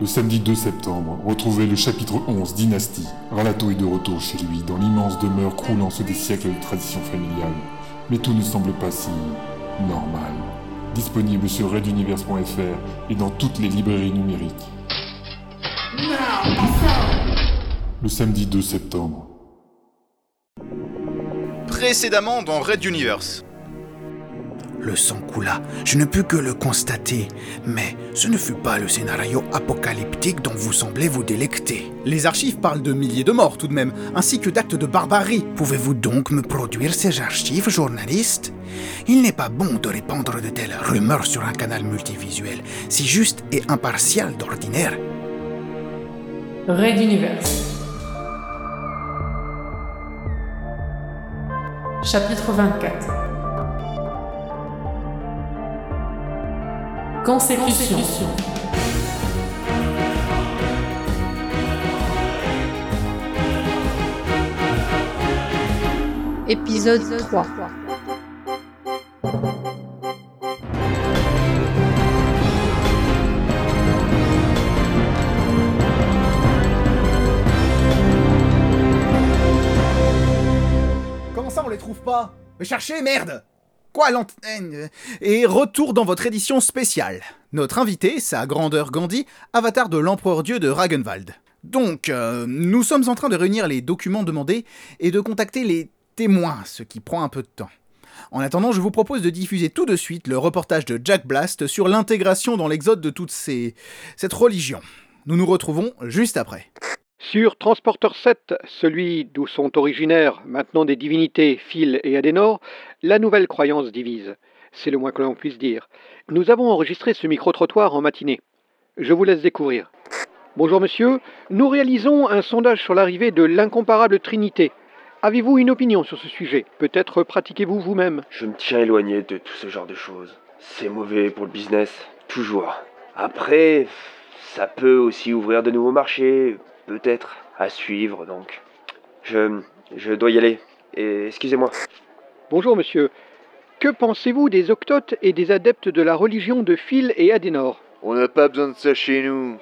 Le samedi 2 septembre, retrouvez le chapitre 11 Dynastie. Ralato est de retour chez lui, dans l'immense demeure croulant sous des siècles de tradition familiale. Mais tout ne semble pas si normal. Disponible sur reduniverse.fr et dans toutes les librairies numériques. Le samedi 2 septembre. Précédemment dans Red Universe. Le sang coula, je ne pus que le constater, mais ce ne fut pas le scénario apocalyptique dont vous semblez vous délecter. Les archives parlent de milliers de morts tout de même, ainsi que d'actes de barbarie. Pouvez-vous donc me produire ces archives, journaliste? Il n'est pas bon de répandre de telles rumeurs sur un canal multivisuel, si juste et impartial d'ordinaire. Chapitre 24 Consécution. Épisode 3 Comment ça on les trouve pas? Mais cherchez, merde L'antenne Et retour dans votre édition spéciale. Notre invité, sa grandeur Gandhi, avatar de l'empereur dieu de Ragenwald. Donc, euh, nous sommes en train de réunir les documents demandés et de contacter les témoins, ce qui prend un peu de temps. En attendant, je vous propose de diffuser tout de suite le reportage de Jack Blast sur l'intégration dans l'exode de toute ces... cette religion. Nous nous retrouvons juste après. Sur Transporteur 7, celui d'où sont originaires maintenant des divinités Phil et Adenor, la nouvelle croyance divise. C'est le moins que l'on puisse dire. Nous avons enregistré ce micro-trottoir en matinée. Je vous laisse découvrir. Bonjour monsieur, nous réalisons un sondage sur l'arrivée de l'incomparable Trinité. Avez-vous une opinion sur ce sujet? Peut-être pratiquez-vous vous-même Je me tiens éloigné de tout ce genre de choses. C'est mauvais pour le business, toujours. Après, ça peut aussi ouvrir de nouveaux marchés, peut-être, à suivre, donc. Je, je dois y aller. Et excusez-moi. Bonjour monsieur. Que pensez-vous des octotes et des adeptes de la religion de Phil et Adenor On n'a pas besoin de ça chez nous.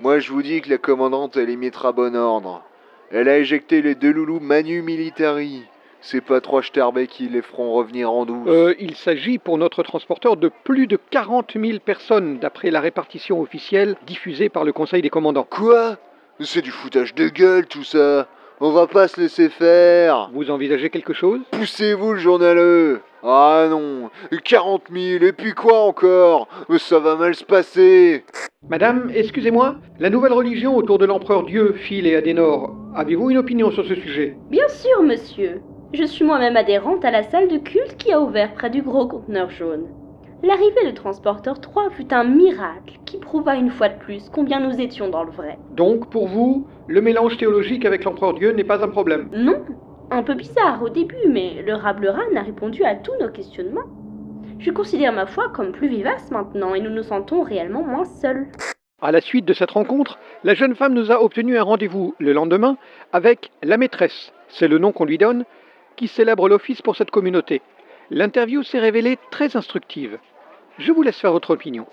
Moi, je vous dis que la commandante, elle les mettra bon ordre. Elle a éjecté les deux loulous Manu Militari. C'est pas trois Sterbeck qui les feront revenir en douce. Euh, il s'agit pour notre transporteur de plus de 40 000 personnes, d'après la répartition officielle diffusée par le Conseil des commandants. Quoi? C'est du foutage de gueule tout ça. On va pas se laisser faire. Vous envisagez quelque chose? Poussez-vous le journaleux. Ah non, 40 000, et puis quoi encore? Ça va mal se passer. Madame, excusez-moi, la nouvelle religion autour de l'empereur Dieu, Phil et Adenor, avez-vous une opinion sur ce sujet? Bien sûr, monsieur. Je suis moi-même adhérente à la salle de culte qui a ouvert près du gros conteneur jaune. L'arrivée de Transporteur 3 fut un miracle qui prouva une fois de plus combien nous étions dans le vrai. Donc, pour vous, le mélange théologique avec l'empereur Dieu n'est pas un problème? Non, un peu bizarre au début, mais le Rableran a répondu à tous nos questionnements. Je considère ma foi comme plus vivace maintenant et nous nous sentons réellement moins seuls. À la suite de cette rencontre, la jeune femme nous a obtenu un rendez-vous le lendemain avec la maîtresse, c'est le nom qu'on lui donne, qui célèbre l'office pour cette communauté. L'interview s'est révélée très instructive. Je vous laisse faire votre opinion.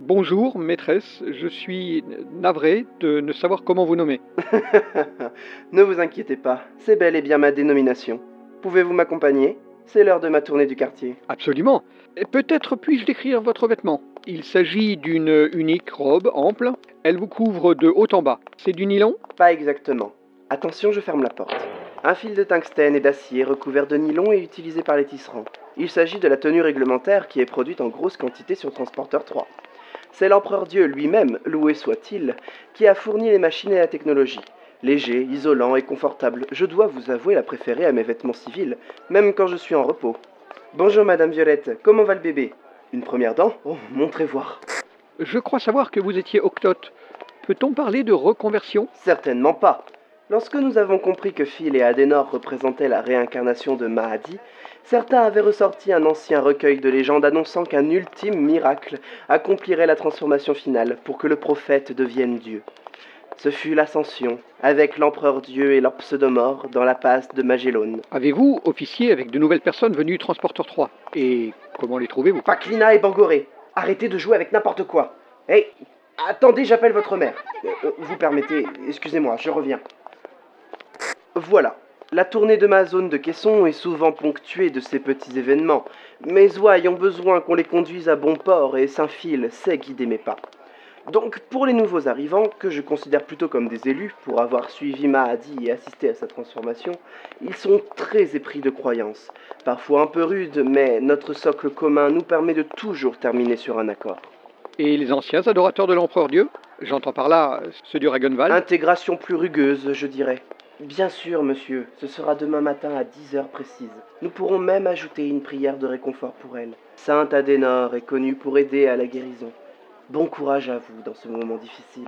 Bonjour, maîtresse, je suis navré de ne savoir comment vous nommer. ne vous inquiétez pas, c'est bel et bien ma dénomination. Pouvez-vous m'accompagner? C'est l'heure de ma tournée du quartier. Absolument. Et Peut-être puis-je décrire votre vêtement? Il s'agit d'une unique robe ample. Elle vous couvre de haut en bas. C'est du nylon? Pas exactement. Attention, je ferme la porte. Un fil de tungstène et d'acier recouvert de nylon est utilisé par les tisserands. Il s'agit de la tenue réglementaire qui est produite en grosse quantité sur Transporteur 3. C'est l'empereur Dieu lui-même, loué soit-il, qui a fourni les machines et la technologie. Léger, isolant et confortable, je dois vous avouer la préférer à mes vêtements civils, même quand je suis en repos. Bonjour Madame Violette, comment va le bébé? Une première dent? Oh, montrez voir. Je crois savoir que vous étiez octote. Peut-on parler de reconversion? Certainement pas. Lorsque nous avons compris que Phil et Adenor représentaient la réincarnation de Mahadi, certains avaient ressorti un ancien recueil de légendes annonçant qu'un ultime miracle accomplirait la transformation finale pour que le prophète devienne Dieu. Ce fut l'ascension, avec l'empereur Dieu et leur pseudomore dans la passe de Magellan. Avez-vous officié avec de nouvelles personnes venues Transporteur 3 Et comment les trouvez-vous? Paklina et Bangoré, arrêtez de jouer avec n'importe quoi. Hé, Attendez, j'appelle votre mère. Euh, euh, vous permettez, excusez-moi, je reviens. Voilà. La tournée de ma zone de caisson est souvent ponctuée de ces petits événements. Mes ouailles ont besoin qu'on les conduise à bon port et Saint-Fil sait guider mes pas. Donc, pour les nouveaux arrivants, que je considère plutôt comme des élus pour avoir suivi Mahadi et assisté à sa transformation, ils sont très épris de croyances. Parfois un peu rudes, mais notre socle commun nous permet de toujours terminer sur un accord. Et les anciens adorateurs de l'empereur Dieu? J'entends par là ceux du Ragenwald Intégration plus rugueuse, je dirais. Bien sûr, monsieur, ce sera demain matin à 10 heures précises. Nous pourrons même ajouter une prière de réconfort pour elle. Sainte Adenor est connue pour aider à la guérison. Bon courage à vous dans ce moment difficile.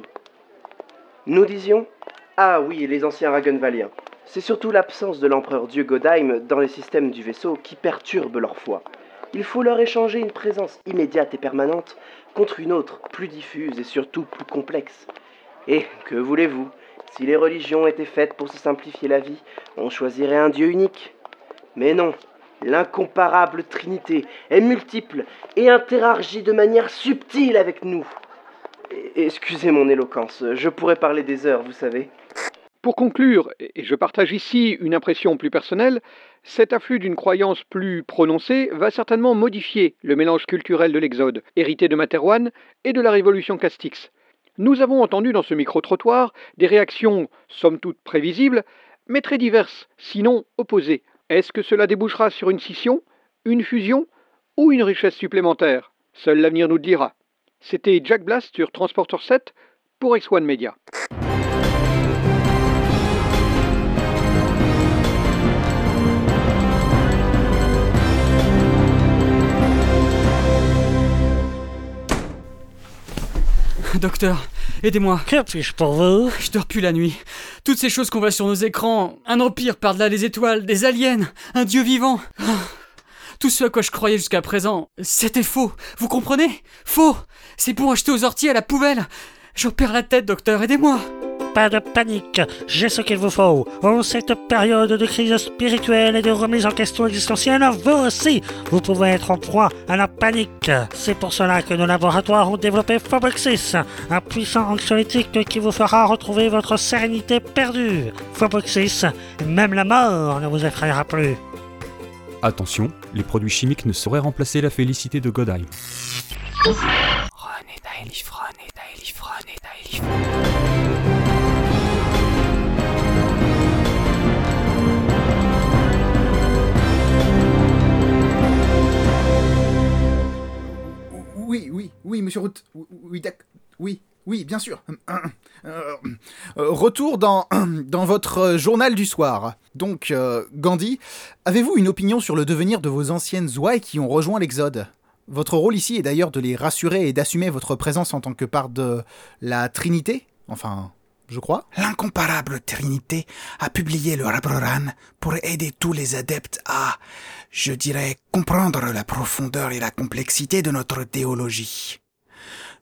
Nous disions Ah oui, les anciens Ragenvaliens. C'est surtout l'absence de l'empereur Dieu Godheim dans les systèmes du vaisseau qui perturbe leur foi. Il faut leur échanger une présence immédiate et permanente contre une autre, plus diffuse et surtout plus complexe. Et que voulez-vous? Si les religions étaient faites pour se simplifier la vie, on choisirait un Dieu unique. Mais non, l'incomparable Trinité est multiple et interagit de manière subtile avec nous. Excusez mon éloquence, je pourrais parler des heures, vous savez. Pour conclure, et je partage ici une impression plus personnelle, cet afflux d'une croyance plus prononcée va certainement modifier le mélange culturel de l'Exode, hérité de Materwan et de la révolution Castix. Nous avons entendu dans ce micro-trottoir des réactions, somme toute prévisibles, mais très diverses, sinon opposées. Est-ce que cela débouchera sur une scission, une fusion ou une richesse supplémentaire? Seul l'avenir nous le dira. C'était Jack Blast sur Transporter 7 pour X1 Media. Docteur, aidez-moi. Que puis-je pour vous? Je dors plus la nuit. Toutes ces choses qu'on voit sur nos écrans, un empire par-delà les étoiles, des aliens, un dieu vivant. Tout ce à quoi je croyais jusqu'à présent, c'était faux. Vous comprenez? Faux. C'est pour acheter aux orties à la poubelle. J'en perds la tête, docteur, aidez-moi. Pas de panique, j'ai ce qu'il vous faut. En cette période de crise spirituelle et de remise en question existentielle, vous aussi, vous pouvez être en proie à la panique. C'est pour cela que nos laboratoires ont développé Phoboxis, un puissant anxiolytique qui vous fera retrouver votre sérénité perdue. Phoboxis, même la mort ne vous effrayera plus. Attention, les produits chimiques ne sauraient remplacer la félicité de Godheim. Monsieur. Oui. Oui, bien sûr. Euh, euh, retour dans, votre journal du soir. Donc, euh, Gandhi, avez-vous une opinion sur le devenir de vos anciennes ouailles qui ont rejoint l'Exode? Votre rôle ici est d'ailleurs de les rassurer et d'assumer votre présence en tant que part de la Trinité Enfin, je crois. L'incomparable Trinité a publié le Rabroran pour aider tous les adeptes à, je dirais, comprendre la profondeur et la complexité de notre théologie.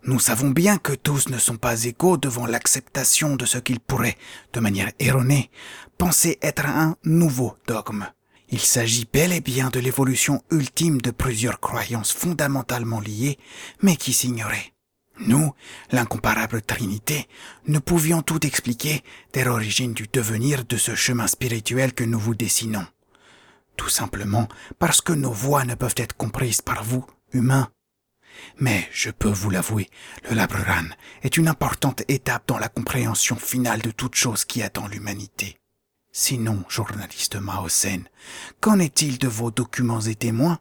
Nous savons bien que tous ne sont pas égaux devant l'acceptation de ce qu'ils pourraient, de manière erronée, penser être un nouveau dogme. Il s'agit bel et bien de l'évolution ultime de plusieurs croyances fondamentalement liées, mais qui s'ignoraient. Nous, l'incomparable Trinité, ne pouvions tout expliquer dès l'origine du devenir de ce chemin spirituel que nous vous dessinons. Tout simplement parce que nos voix ne peuvent être comprises par vous, humains, mais je peux vous l'avouer, le Labran est une importante étape dans la compréhension finale de toute chose qui attend l'humanité. Sinon, journaliste Maosen, qu'en est-il de vos documents et témoins?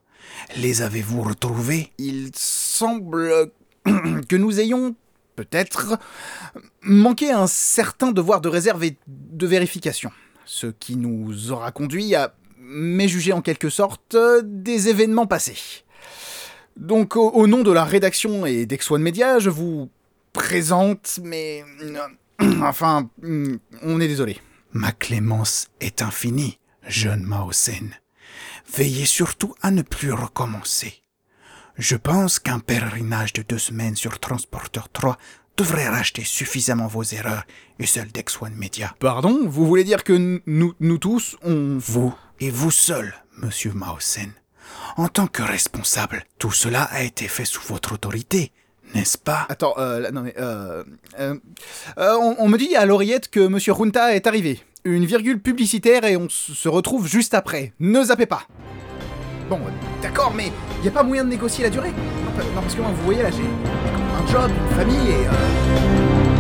Les avez-vous retrouvés? Il semble que nous ayons peut-être manqué un certain devoir de réserve et de vérification, ce qui nous aura conduit à méjuger en quelque sorte des événements passés. Donc, au, nom de la rédaction et d'Ex-One Media, je vous présente, mais. enfin, on est désolé. Ma clémence est infinie, jeune Maosen. Veillez surtout à ne plus recommencer. Je pense qu'un pèlerinage de deux semaines sur Transporteur 3 devrait racheter suffisamment vos erreurs et celles d'Ex-One Media. Pardon Vous voulez dire que nous, nous tous, on... Vous et vous seul, monsieur Maosen. En tant que responsable, tout cela a été fait sous votre autorité, n'est-ce pas? Attends, euh, là, non mais... Euh, euh, euh, on, on me dit à l'oreillette que Monsieur Junta est arrivé. Une virgule publicitaire et on se retrouve juste après. Ne zappez pas. Bon, d'accord, mais y a pas moyen de négocier la durée? Non, pa- non, parce que moi, vous voyez là, j'ai un job, une famille et... euh,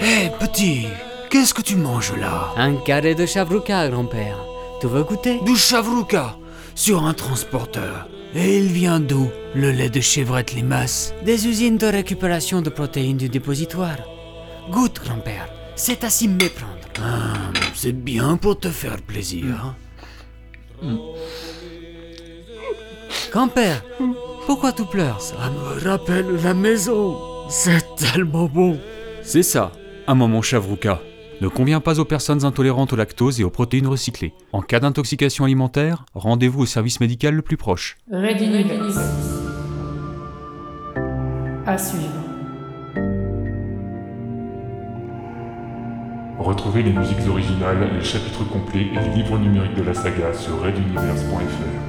Hé, petit, qu'est-ce que tu manges là Un carré de chavrouka, grand-père. Tu veux goûter Du chavrouka sur un transporteur. Et il vient d'où Le lait de chevrette limace Des usines de récupération de protéines du dépositoire. Goûte, grand-père. C'est à s'y méprendre. Ah, c'est bien pour te faire plaisir. Grand-père, pourquoi tu pleures ça Ça me rappelle la maison. C'est tellement bon. C'est ça, un moment chavrouka. Ne convient pas aux personnes intolérantes au lactose et aux protéines recyclées. En cas d'intoxication alimentaire, rendez-vous au service médical le plus proche. Red Universe. À suivre. Retrouvez les musiques originales, les chapitres complets et les livres numériques de la saga sur reduniverse.fr.